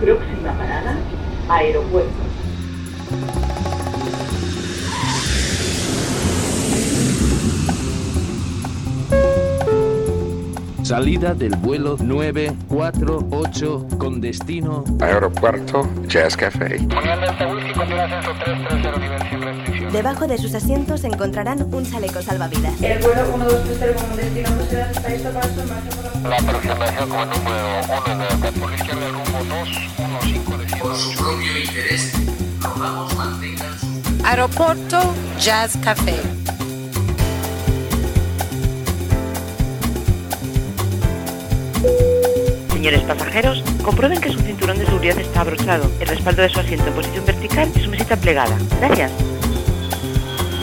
Próxima parada, aeropuerto. Salida del vuelo 948 con destino Aeropuerto Jazz Café. Debajo de sus asientos encontrarán un chaleco salvavidas. El vuelo 1230 como destino Bruselas está listo para su marcha por la La aproximación como número 1 de por la izquierda el rumbo 215 de Por su propio interés, rogamos mantengan su Aeropuerto Jazz Café. Señores pasajeros, comprueben que su cinturón de seguridad está abrochado, el respaldo de su asiento en posición vertical y su mesita plegada. Gracias.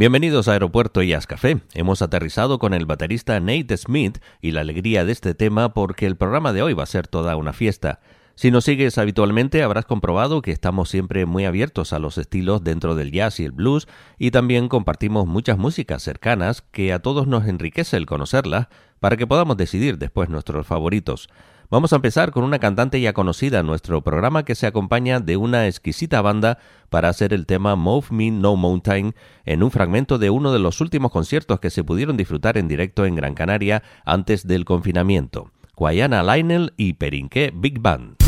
Bienvenidos a Aeropuerto Jazz Café. Hemos aterrizado con el baterista Nate Smith y la alegría de este tema porque el programa de hoy va a ser toda una fiesta. Si nos sigues habitualmente habrás comprobado que estamos siempre muy abiertos a los estilos dentro del jazz y el blues y también compartimos muchas músicas cercanas que a todos nos enriquece el conocerlas para que podamos decidir después nuestros favoritos. Vamos a empezar con una cantante ya conocida en nuestro programa que se acompaña de una exquisita banda para hacer el tema Move Me No Mountain en un fragmento de uno de los últimos conciertos que se pudieron disfrutar en directo en Gran Canaria antes del confinamiento. Guayana Lionel y Perinqué Big Band.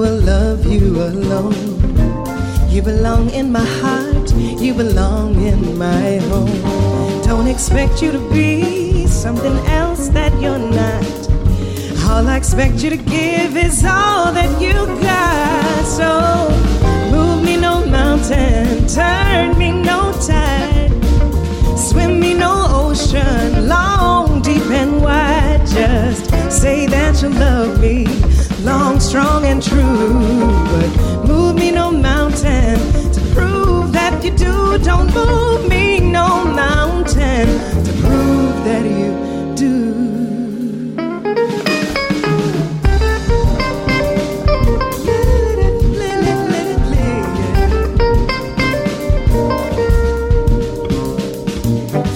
Will love you alone. You belong in my heart, you belong in my home. Don't expect you to be something else that you're not. All I expect you to give is all that you got. So move me no mountain, turn me no tide, swim me no ocean, long, deep, and wide. Just say that you love me, long, strong, and true. But move me no mountain to prove that you do. Don't move me no mountain to prove that you do.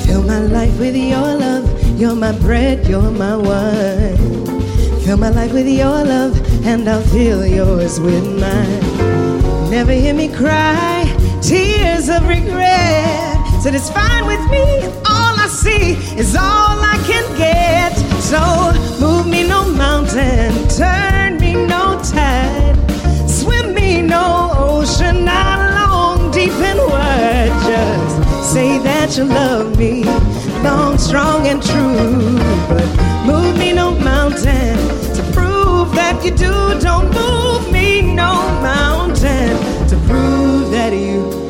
Fill my life with your love. You're my bread, you're my wine. Fill my life with your love, and I'll fill yours with mine. Never hear me cry tears of regret. Said it's fine with me. All I see is all I can get. So move me no mountain, turn me no tide, swim me no ocean, not long, deep and wide. Just say that you love me, long, strong, and true. But move me no mountain to prove that you do. Don't move me no mountain to prove that you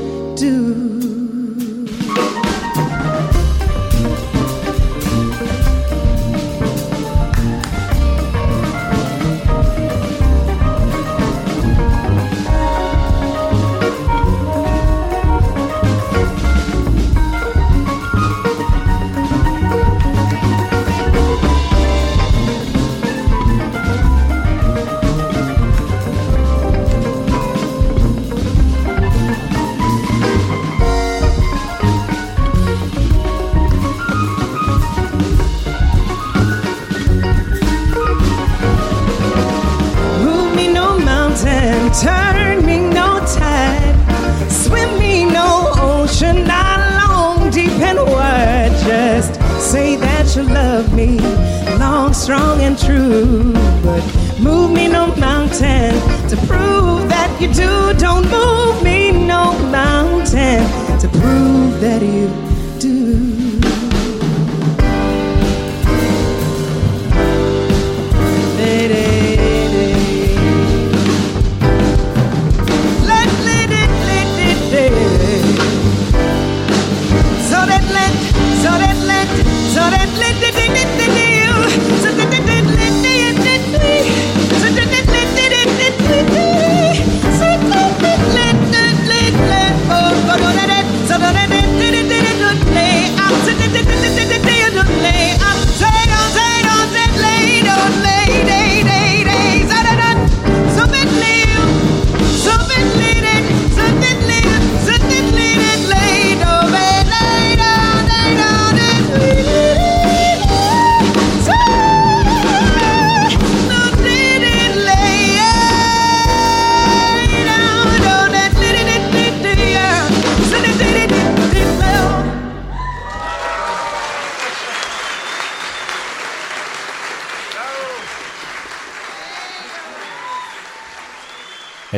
true. But move me no mountain to prove that you do. Don't move me no mountain to prove that you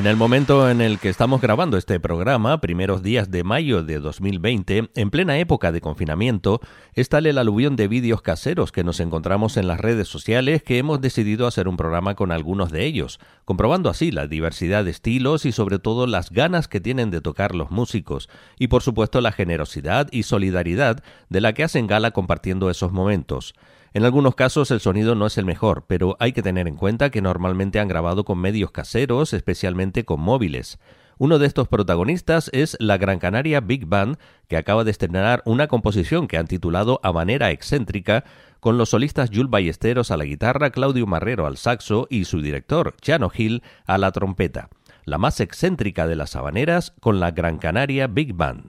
En el momento en el que estamos grabando este programa, primeros días de mayo de 2020, en plena época de confinamiento, es tal el aluvión de vídeos caseros que nos encontramos en las redes sociales que hemos decidido hacer un programa con algunos de ellos, comprobando así la diversidad de estilos y sobre todo las ganas que tienen de tocar los músicos, y por supuesto la generosidad y solidaridad de la que hacen gala compartiendo esos momentos. En algunos casos el sonido no es el mejor, pero hay que tener en cuenta que normalmente han grabado con medios caseros, especialmente con móviles. Uno de estos protagonistas es la Gran Canaria Big Band, que acaba de estrenar una composición que han titulado A manera excéntrica, con los solistas Jules Ballesteros a la guitarra, Claudio Marrero al saxo y su director, Chano Gil, a la trompeta. La más excéntrica de las habaneras con la Gran Canaria Big Band.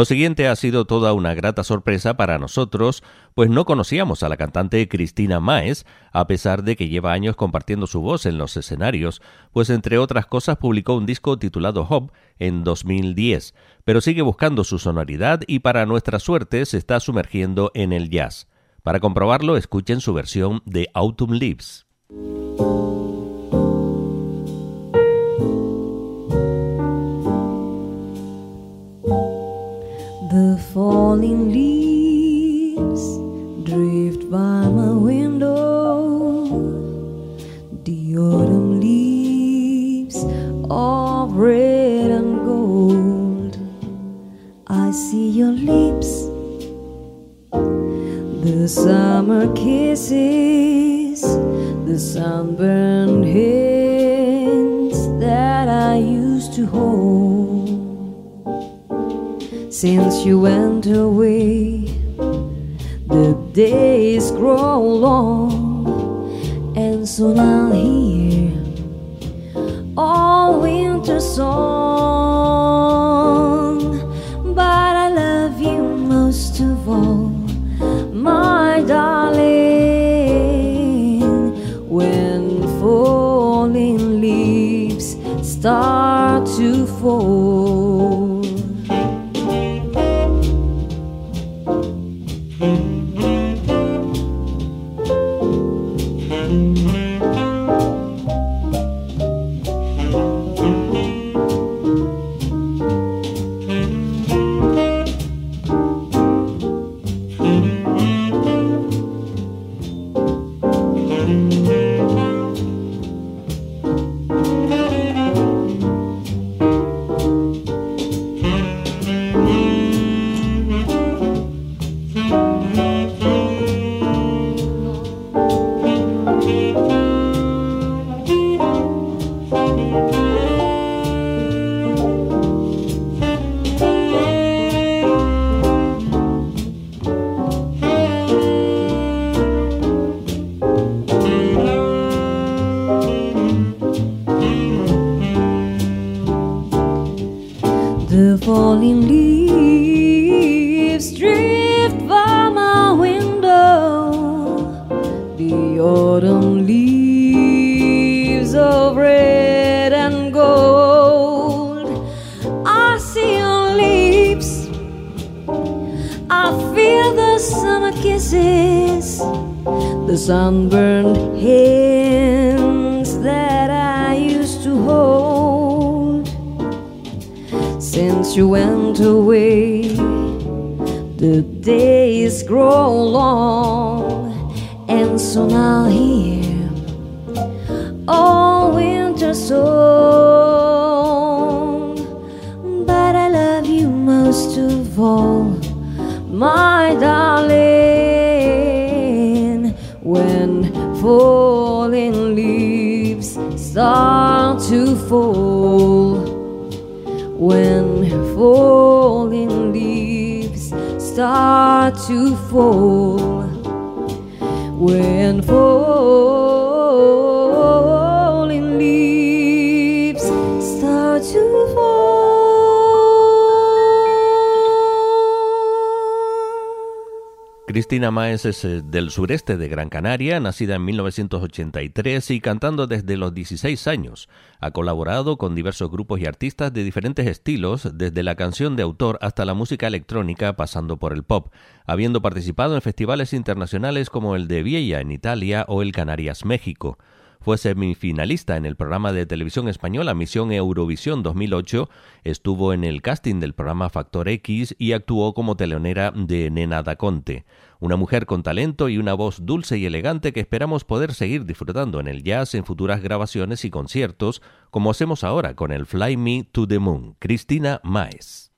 Lo siguiente ha sido toda una grata sorpresa para nosotros, pues no conocíamos a la cantante Cristina Maes, a pesar de que lleva años compartiendo su voz en los escenarios, pues entre otras cosas publicó un disco titulado Hop en 2010, pero sigue buscando su sonoridad y para nuestra suerte se está sumergiendo en el jazz. Para comprobarlo, escuchen su versión de Autumn Leaves. Falling leaves drift by my window. The autumn leaves of red and gold. I see your lips, the summer kisses, the sunburned hands since you went away. The days grow long, and soon I'll hear all winter song. Es eh, del sureste de Gran Canaria, nacida en 1983 y cantando desde los 16 años. Ha colaborado con diversos grupos y artistas de diferentes estilos, desde la canción de autor hasta la música electrónica, pasando por el pop, habiendo participado en festivales internacionales como el de Viella en Italia o el Canarias México. Fue semifinalista en el programa de televisión española Misión Eurovisión 2008, estuvo en el casting del programa Factor X y actuó como telonera de Nena da Conte. Una mujer con talento y una voz dulce y elegante que esperamos poder seguir disfrutando en el jazz en futuras grabaciones y conciertos, como hacemos ahora con el Fly Me to the Moon, Cristina Maes.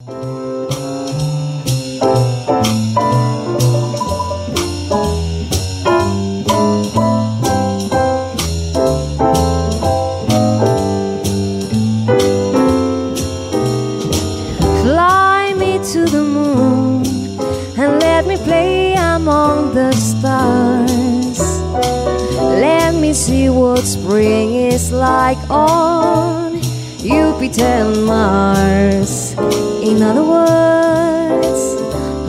Like on Jupiter and Mars. In other words,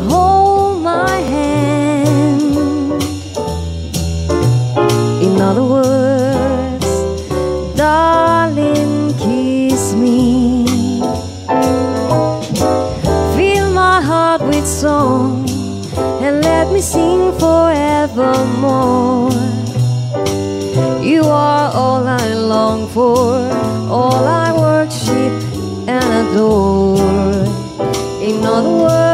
hold my hand. In other words, darling, kiss me. Fill my heart with song and let me sing forevermore. For, all I worship and adore. In other words,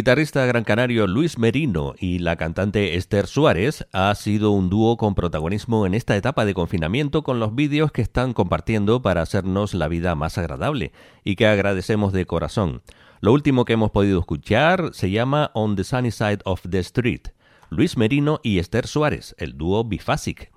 guitarrista gran canario Luis Merino y la cantante Esther Suárez ha sido un dúo con protagonismo en esta etapa de confinamiento con los vídeos que están compartiendo para hacernos la vida más agradable y que agradecemos de corazón. Lo último que hemos podido escuchar se llama On the Sunny Side of the Street. Luis Merino y Esther Suárez, el dúo bifásic.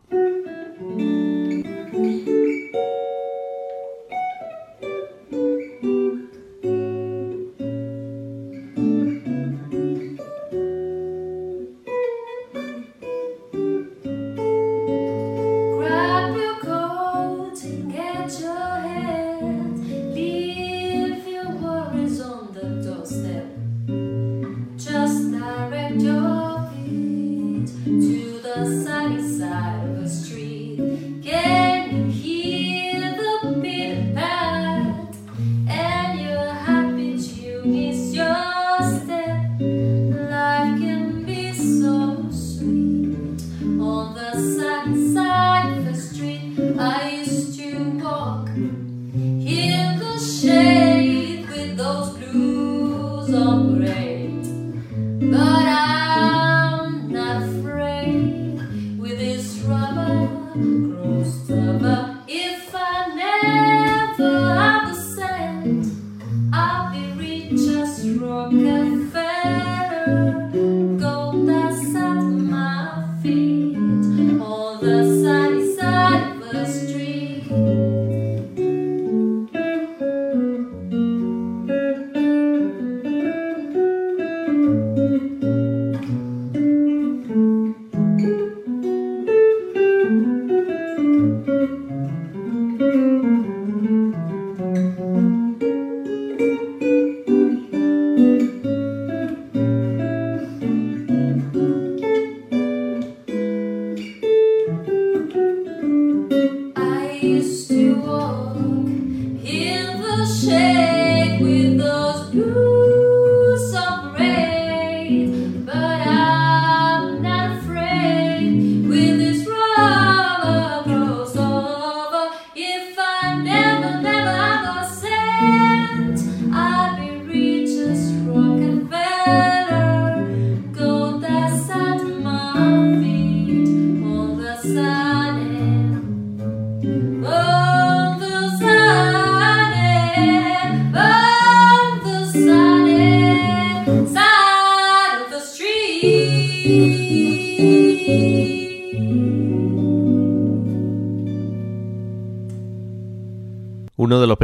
shame.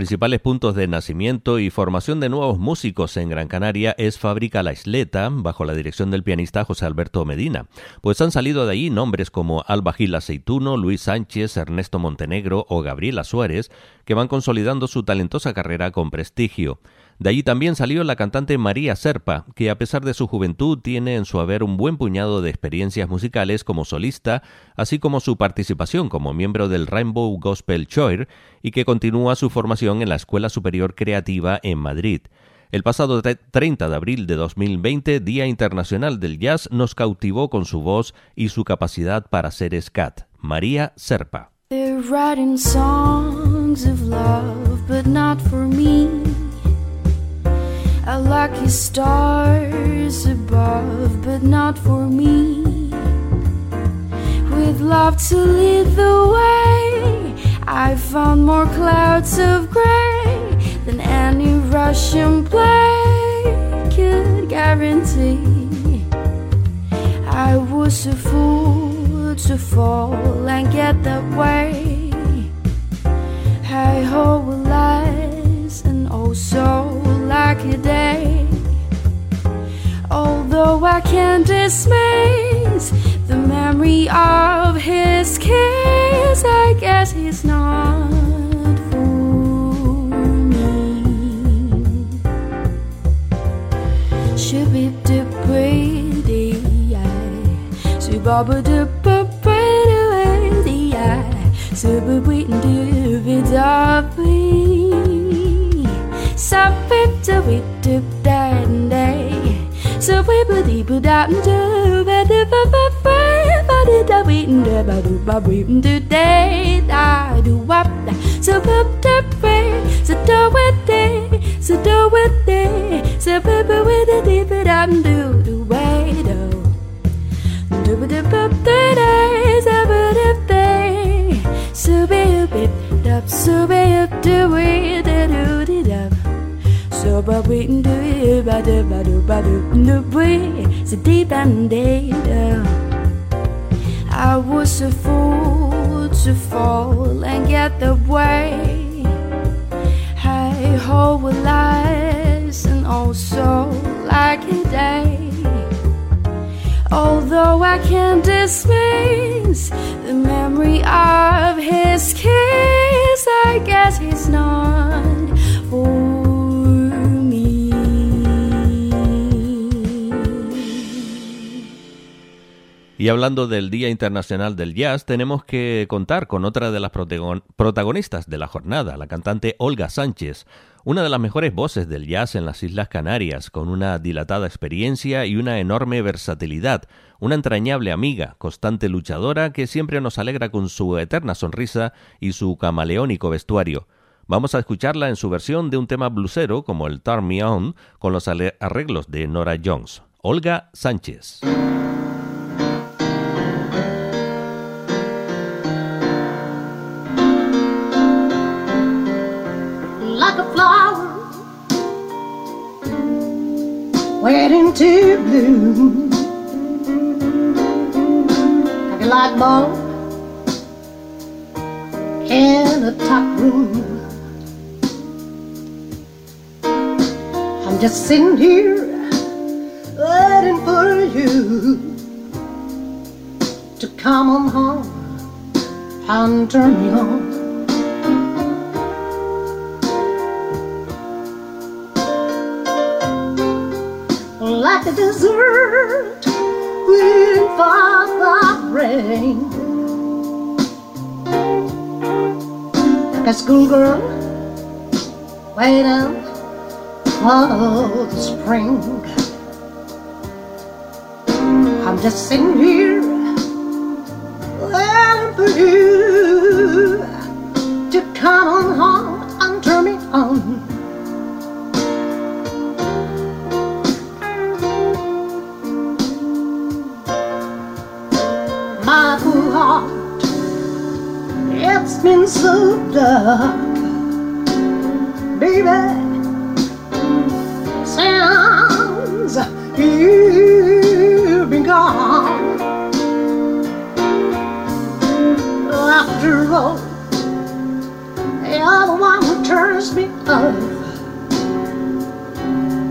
Principales puntos de nacimiento y formación de nuevos músicos en Gran Canaria es Fábrica La Isleta, bajo la dirección del pianista José Alberto Medina, pues han salido de ahí nombres como Alba Gil Aceituno, Luis Sánchez, Ernesto Montenegro o Gabriela Suárez, que van consolidando su talentosa carrera con prestigio. De allí también salió la cantante María Serpa, que a pesar de su juventud tiene en su haber un buen puñado de experiencias musicales como solista, así como su participación como miembro del Rainbow Gospel Choir y que continúa su formación en la Escuela Superior Creativa en Madrid. El pasado 30 de abril de 2020, Día Internacional del Jazz, nos cautivó con su voz y su capacidad para ser scat. María Serpa. They're writing songs of love, but not for me. A lucky stars above, but not for me. With love to lead the way, I found more clouds of gray than any Russian play could guarantee. I was a fool to fall and get that way. I ho, lies and oh so lucky day. I can't dismiss the memory of his kiss, I guess he's not for me. Should be the pretty baba the pretty so be waiting to be so we bloody boo dap and do but if I fa fa fa did da we and da ba do ba we and do day da do wap da so pop da pray so do with day so do with day so papa with the deep it up and do do way do do ba do pop the days I would have day so be a bit up so be up do we deep and day I was a fool to fall and get the way. I hold with lies and also like a day. Although I can't dismiss the memory of his kiss, I guess he's not Y hablando del Día Internacional del Jazz, tenemos que contar con otra de las protagonistas de la jornada, la cantante Olga Sánchez, una de las mejores voces del jazz en las Islas Canarias, con una dilatada experiencia y una enorme versatilidad, una entrañable amiga, constante luchadora que siempre nos alegra con su eterna sonrisa y su camaleónico vestuario. Vamos a escucharla en su versión de un tema blusero como el Turn Me On, con los arreglos de Nora Jones. Olga Sánchez. Waiting to bloom like a light bulb in a top room I'm just sitting here waiting for you to come on home and turn me on like a desert waiting for the rain. Like a schoolgirl waiting for the spring. I'm just sitting here waiting for you to come on home it's been so dark, baby. Since you've been gone, after all, you're the one who turns me off.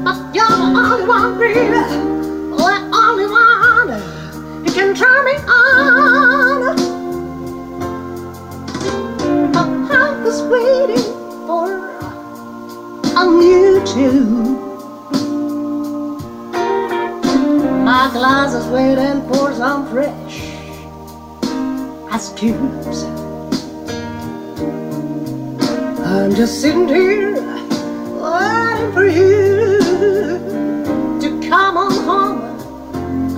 But you're the only one, baby, the only one who can turn me on. Waiting for on you too. My glass is waiting for some fresh ice cubes. I'm just sitting here waiting for you to come on home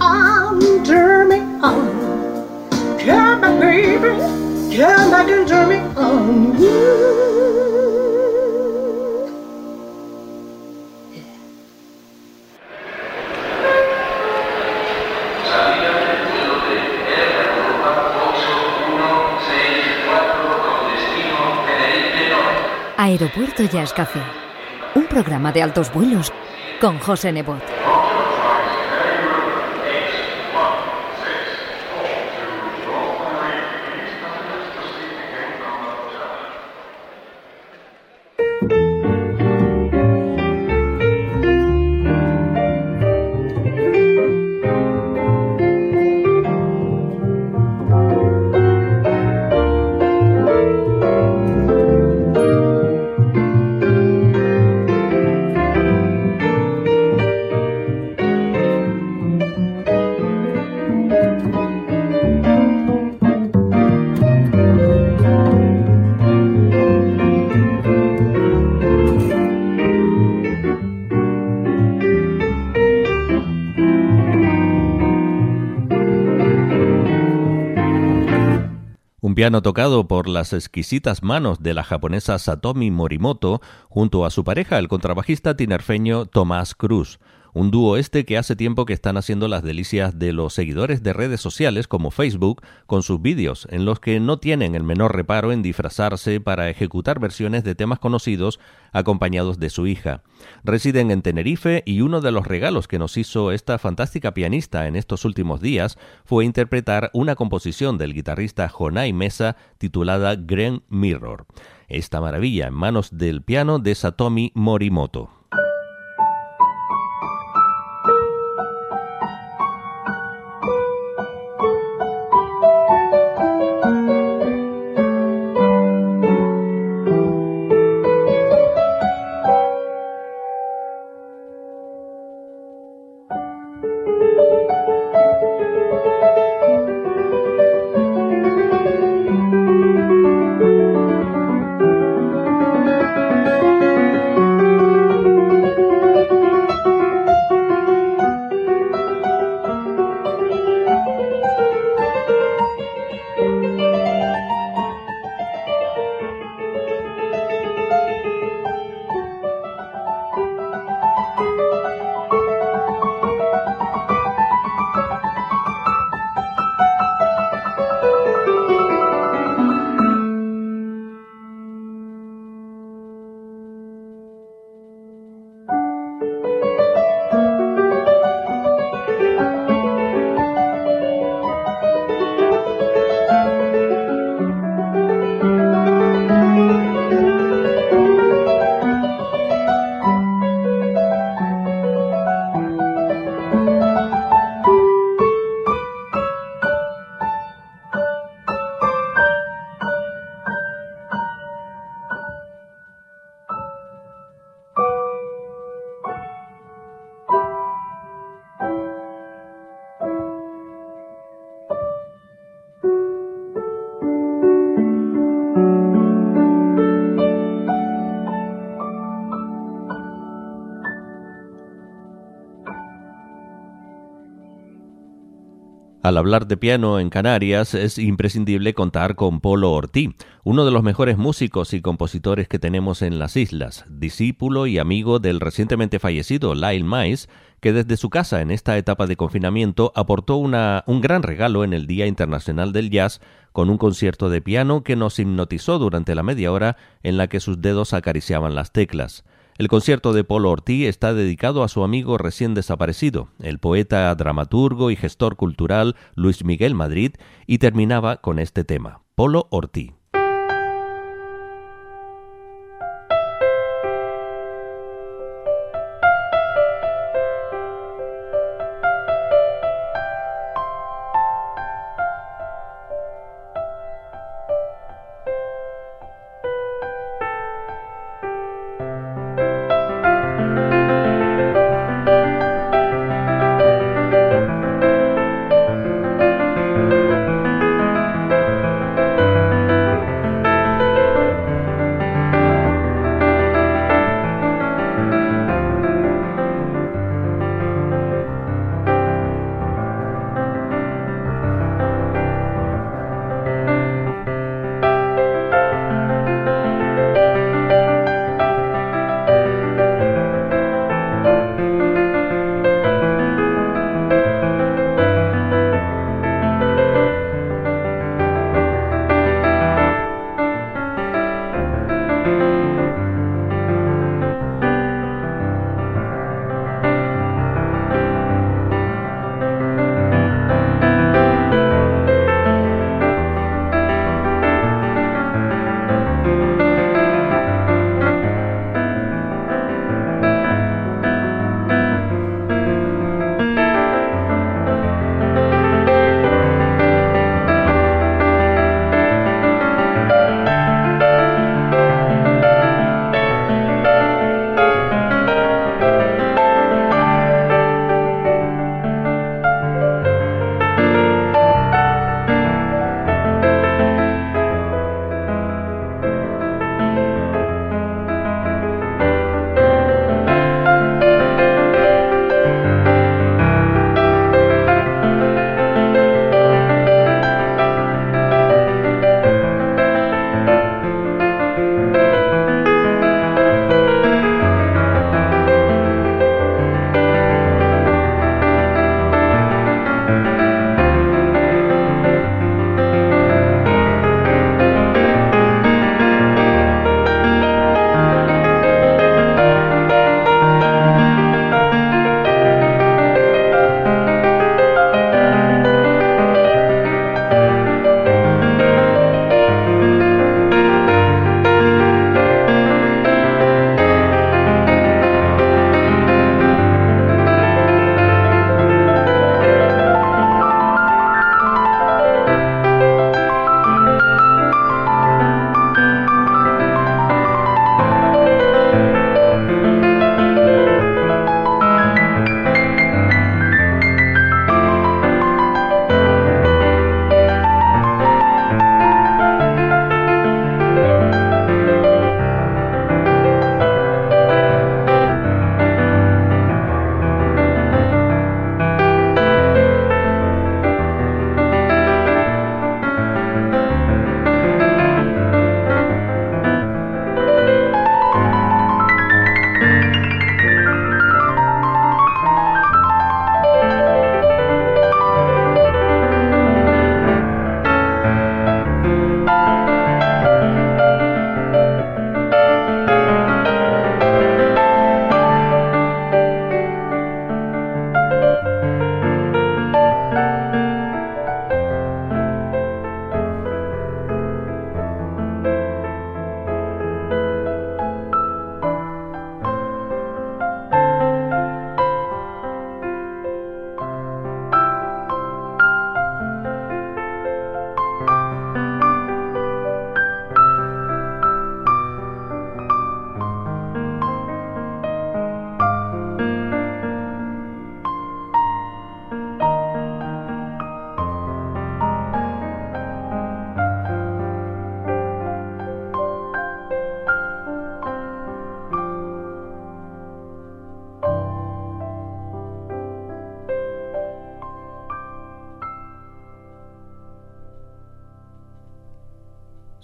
and turn me on. Come back, baby, come back and turn me. Aeropuerto Jazz. Un programa de altos vuelos con José Nebot. Piano tocado por las exquisitas manos de la japonesa Satomi Morimoto junto a su pareja, el contrabajista tinerfeño Tomás Cruz. Un dúo este que hace tiempo que están haciendo las delicias de los seguidores de redes sociales como Facebook con sus vídeos, en los que no tienen el menor reparo en disfrazarse para ejecutar versiones de temas conocidos acompañados de su hija. Residen en Tenerife y uno de los regalos que nos hizo esta fantástica pianista en estos últimos días fue interpretar una composición del guitarrista Jonai Mesa titulada Green Mirror. Esta maravilla en manos del piano de Satomi Morimoto. Al hablar de piano en Canarias es imprescindible contar con Polo Ortí, uno de los mejores músicos y compositores que tenemos en las islas, discípulo y amigo del recientemente fallecido Lyle Mais, que desde su casa en esta etapa de confinamiento aportó un gran regalo en el Día Internacional del Jazz con un concierto de piano que nos hipnotizó durante la media hora en la que sus dedos acariciaban las teclas. El concierto de Polo Ortí está dedicado a su amigo recién desaparecido, el poeta, dramaturgo y gestor cultural Luis Miguel Madrid, y terminaba con este tema, Polo Ortí.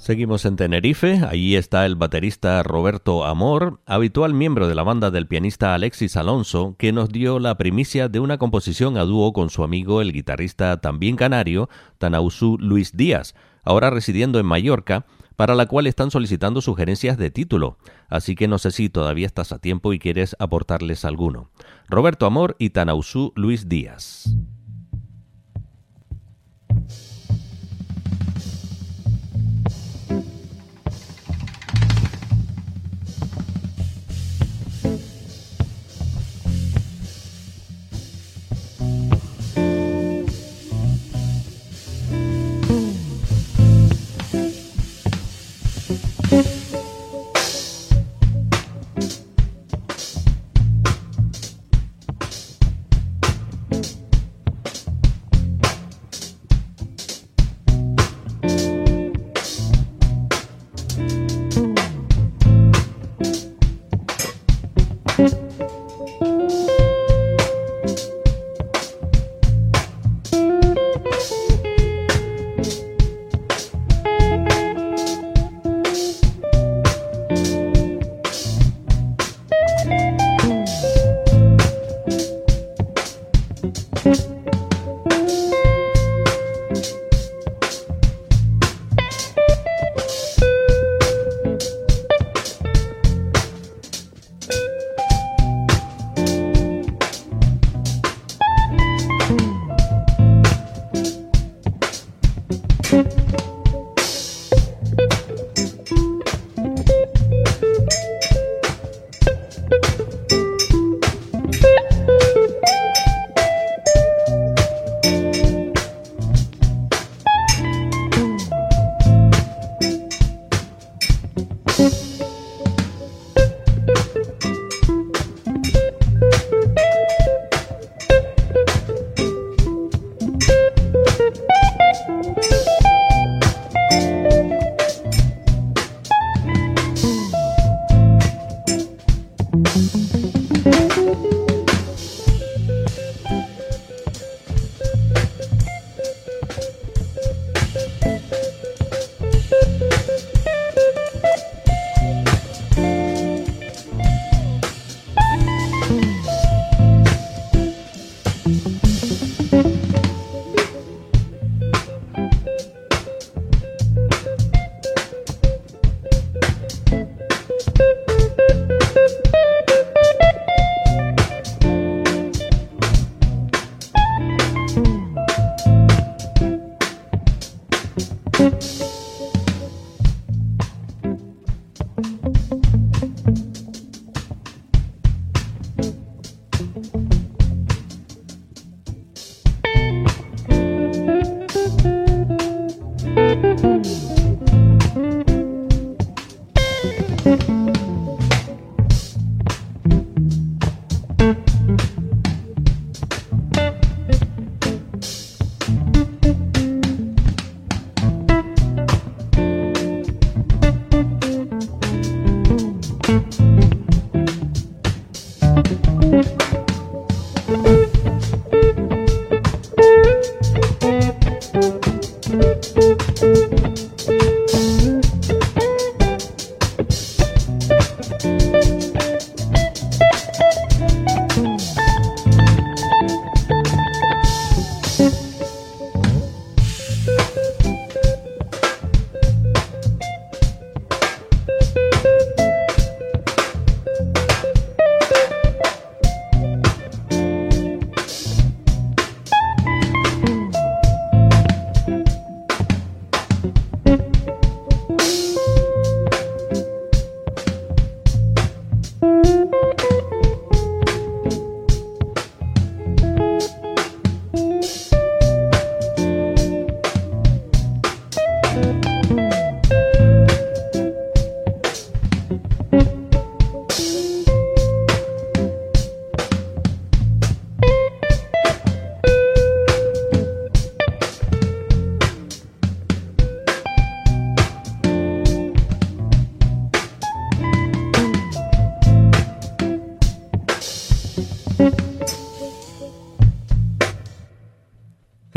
Seguimos en Tenerife, allí está el baterista Roberto Amor, habitual miembro de la banda del pianista Alexis Alonso, que nos dio la primicia de una composición a dúo con su amigo el guitarrista también canario, Tanausú Luis Díaz, ahora residiendo en Mallorca, para la cual están solicitando sugerencias de título, así que no sé si todavía estás a tiempo y quieres aportarles alguno. Roberto Amor y Tanausú Luis Díaz.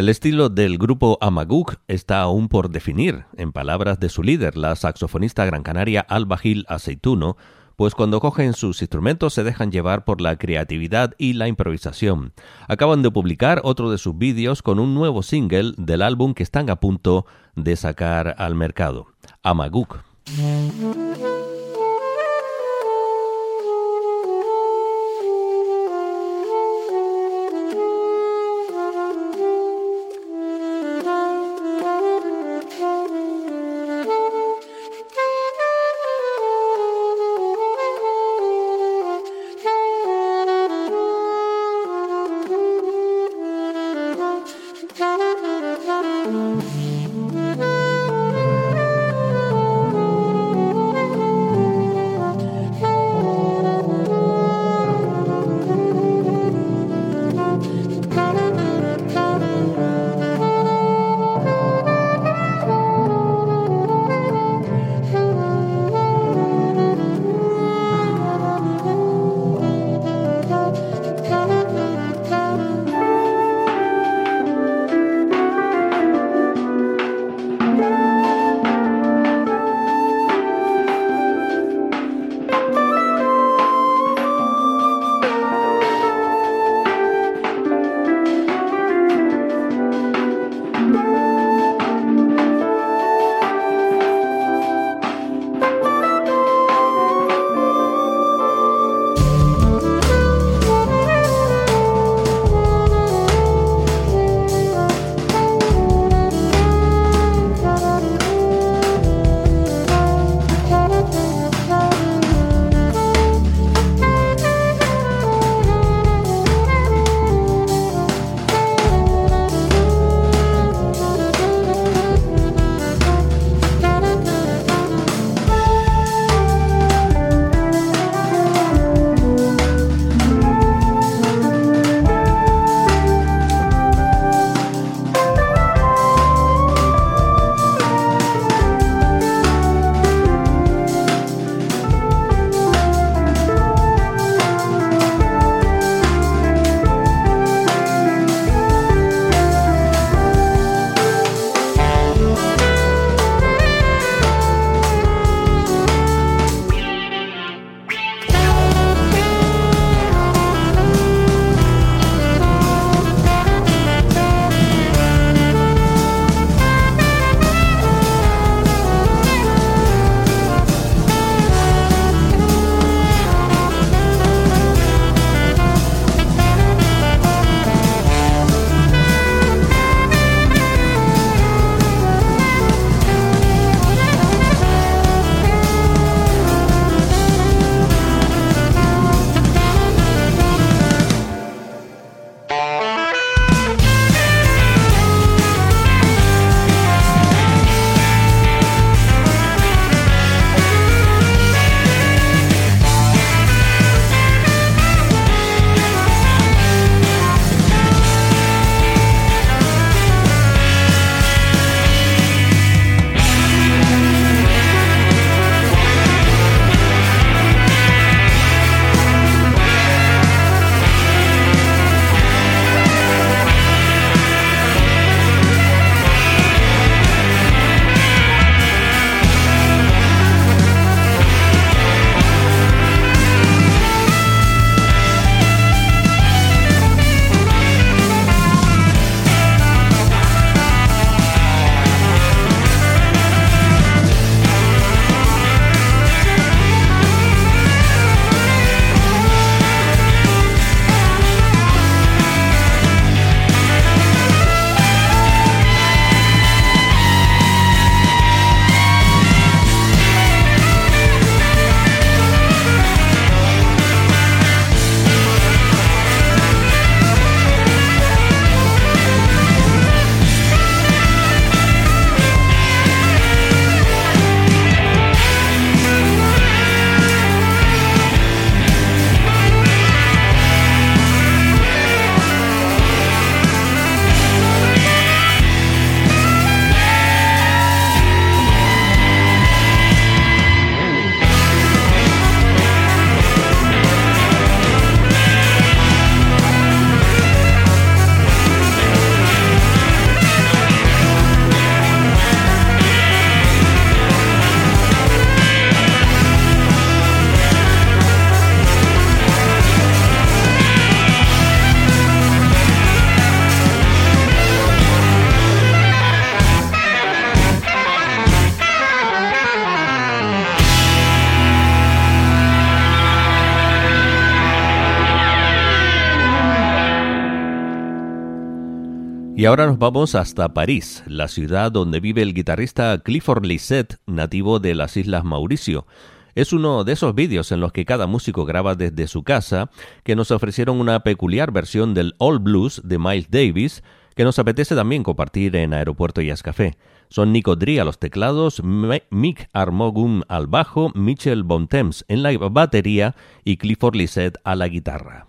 El estilo del grupo Amaguk está aún por definir, en palabras de su líder, la saxofonista gran canaria Alba Gil Aceituno, pues cuando cogen sus instrumentos se dejan llevar por la creatividad y la improvisación. Acaban de publicar otro de sus vídeos con un nuevo single del álbum que están a punto de sacar al mercado, Amaguk. Y ahora nos vamos hasta París, la ciudad donde vive el guitarrista Clifford Lisette, nativo de las Islas Mauricio. Es uno de esos vídeos en los que cada músico graba desde su casa, que nos ofrecieron una peculiar versión del All Blues de Miles Davis, que nos apetece también compartir en Aeropuerto y Café. Son Nico Dri a los teclados, Mick Armogum al bajo, Mitchell Bontemps en la batería y Clifford Lisette a la guitarra.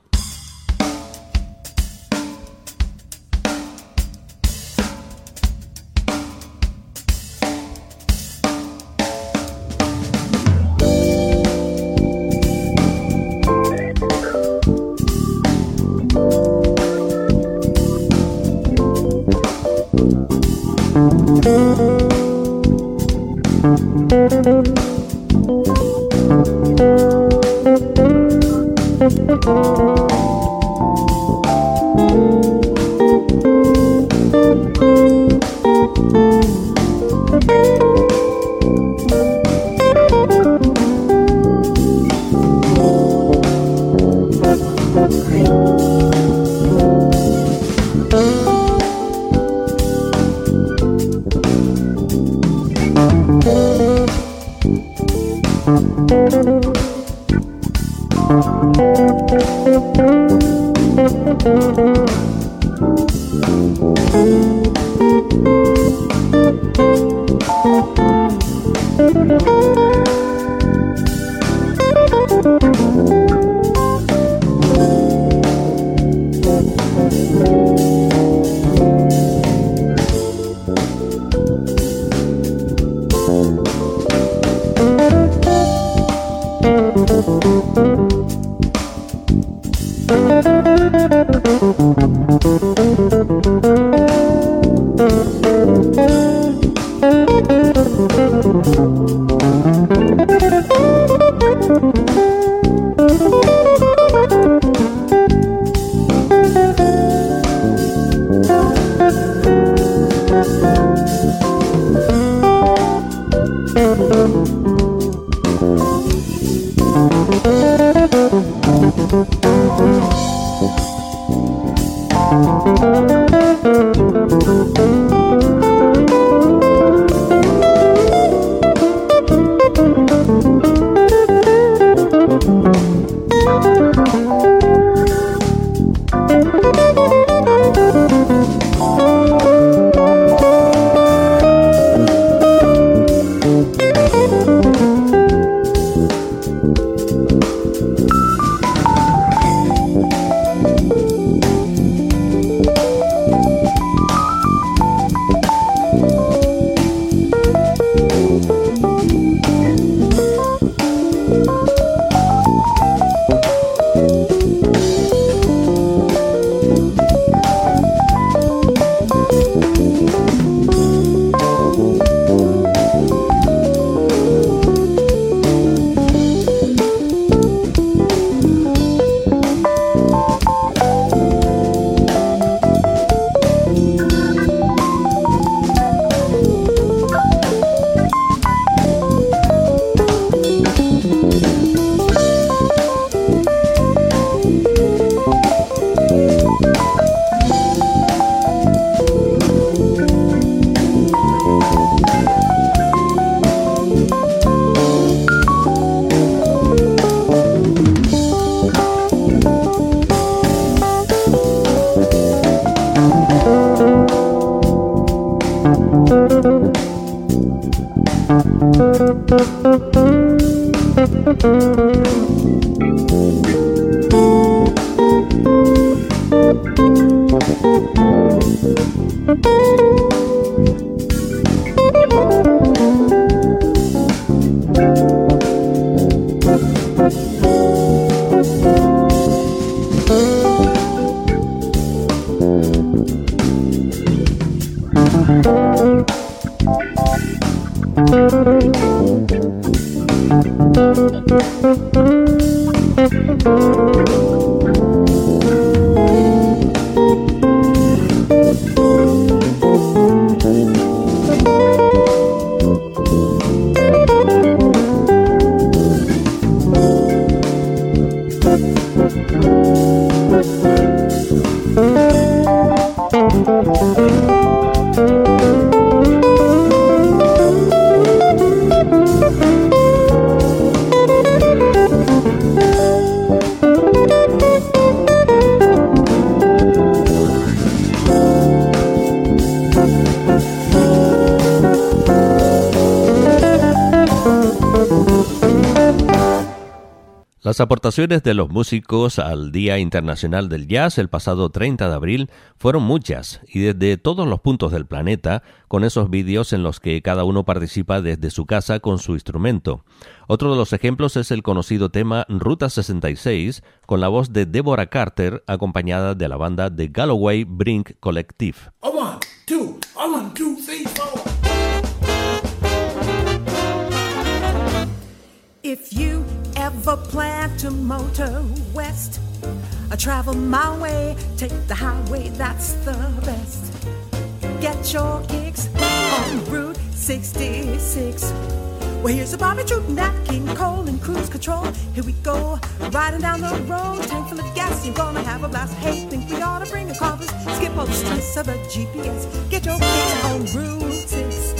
Thank you. Las aportaciones de los músicos al Día Internacional del Jazz el pasado 30 de abril fueron muchas y desde todos los puntos del planeta, con esos vídeos en los que cada uno participa desde su casa con su instrumento. Otro de los ejemplos es el conocido tema Ruta 66, con la voz de Deborah Carter, acompañada de la banda The Galloway Brink Collective. If you ever plan to motor west, I travel my way, take the highway, that's the best. Get your kicks on Route 66. Well, here's a Bobby Troop, Nat King Cole, and cruise control. Here we go, riding down the road, tank full of gas. You're gonna have a blast. Hey, think we ought to bring a compass, skip all the stress of a GPS. Get your kicks on Route 66.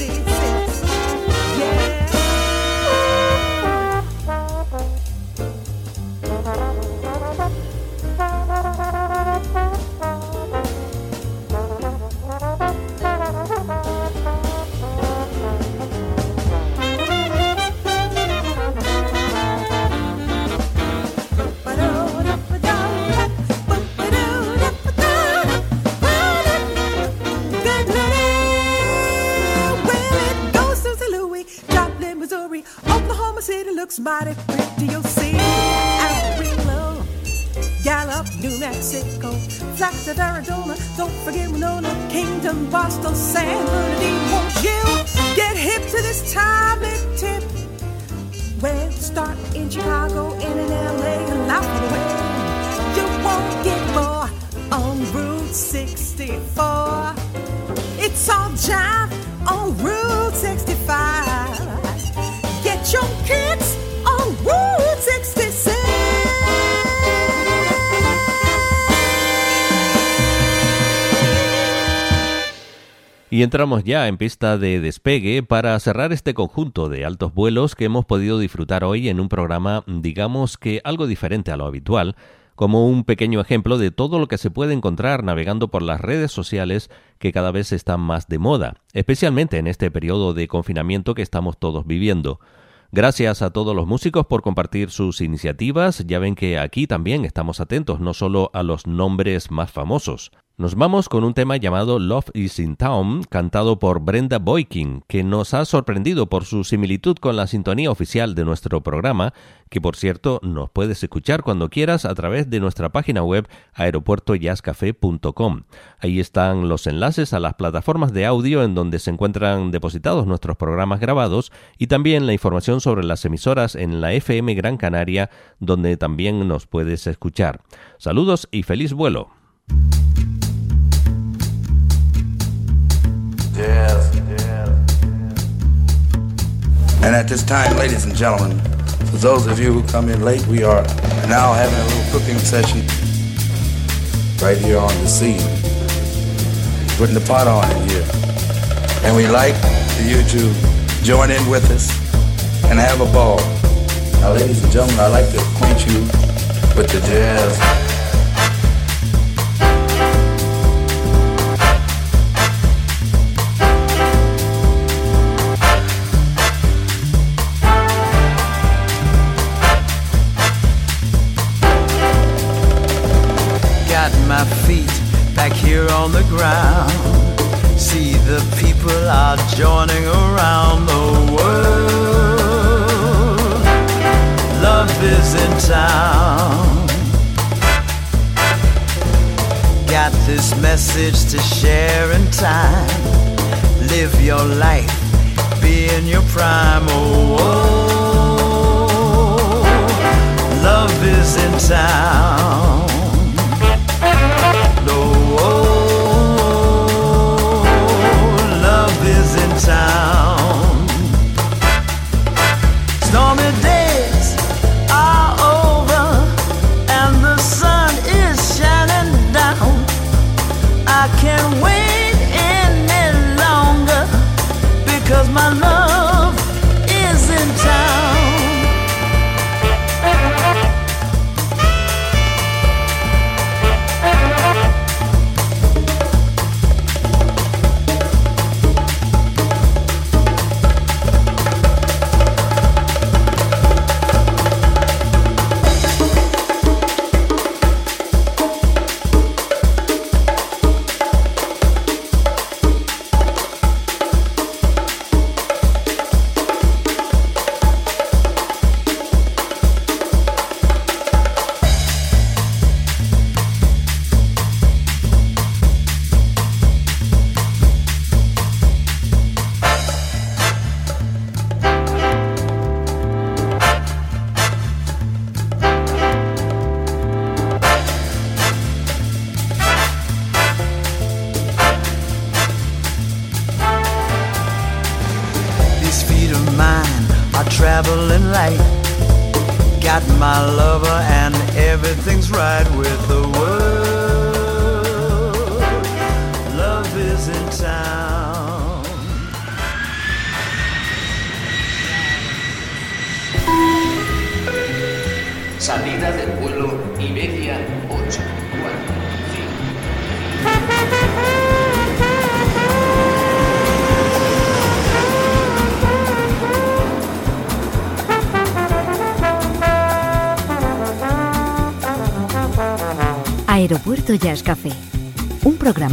can pass seven Y entramos ya en pista de despegue para cerrar este conjunto de altos vuelos que hemos podido disfrutar hoy en un programa, digamos que algo diferente a lo habitual, como un pequeño ejemplo de todo lo que se puede encontrar navegando por las redes sociales que cada vez están más de moda, especialmente en este periodo de confinamiento que estamos todos viviendo. Gracias a todos los músicos por compartir sus iniciativas. Ya ven que aquí también estamos atentos no solo a los nombres más famosos. Nos vamos con un tema llamado Love is in Town, cantado por Brenda Boykin, que nos ha sorprendido por su similitud con la sintonía oficial de nuestro programa, que por cierto nos puedes escuchar cuando quieras a través de nuestra página web aeropuertoyascafe.com. Ahí están los enlaces a las plataformas de audio en donde se encuentran depositados nuestros programas grabados y también la información sobre las emisoras en la FM Gran Canaria, donde también nos puedes escuchar. Saludos y feliz vuelo. Yes. And at this time, ladies and gentlemen, for those of you who come in late, we are now having a little cooking session right here on the scene. Putting the pot on in here. And we like for you to join in with us and have a ball. Now, ladies and gentlemen, I'd like to acquaint you with the jazz. My feet back here on the ground. See the people are joining around the world. Love is in town. Got this message to share in time. Live your life, be in your prime. Oh, oh. oh. love is in town. Town. Stormy days are over and the sun is shining down. I can't wait any longer because my love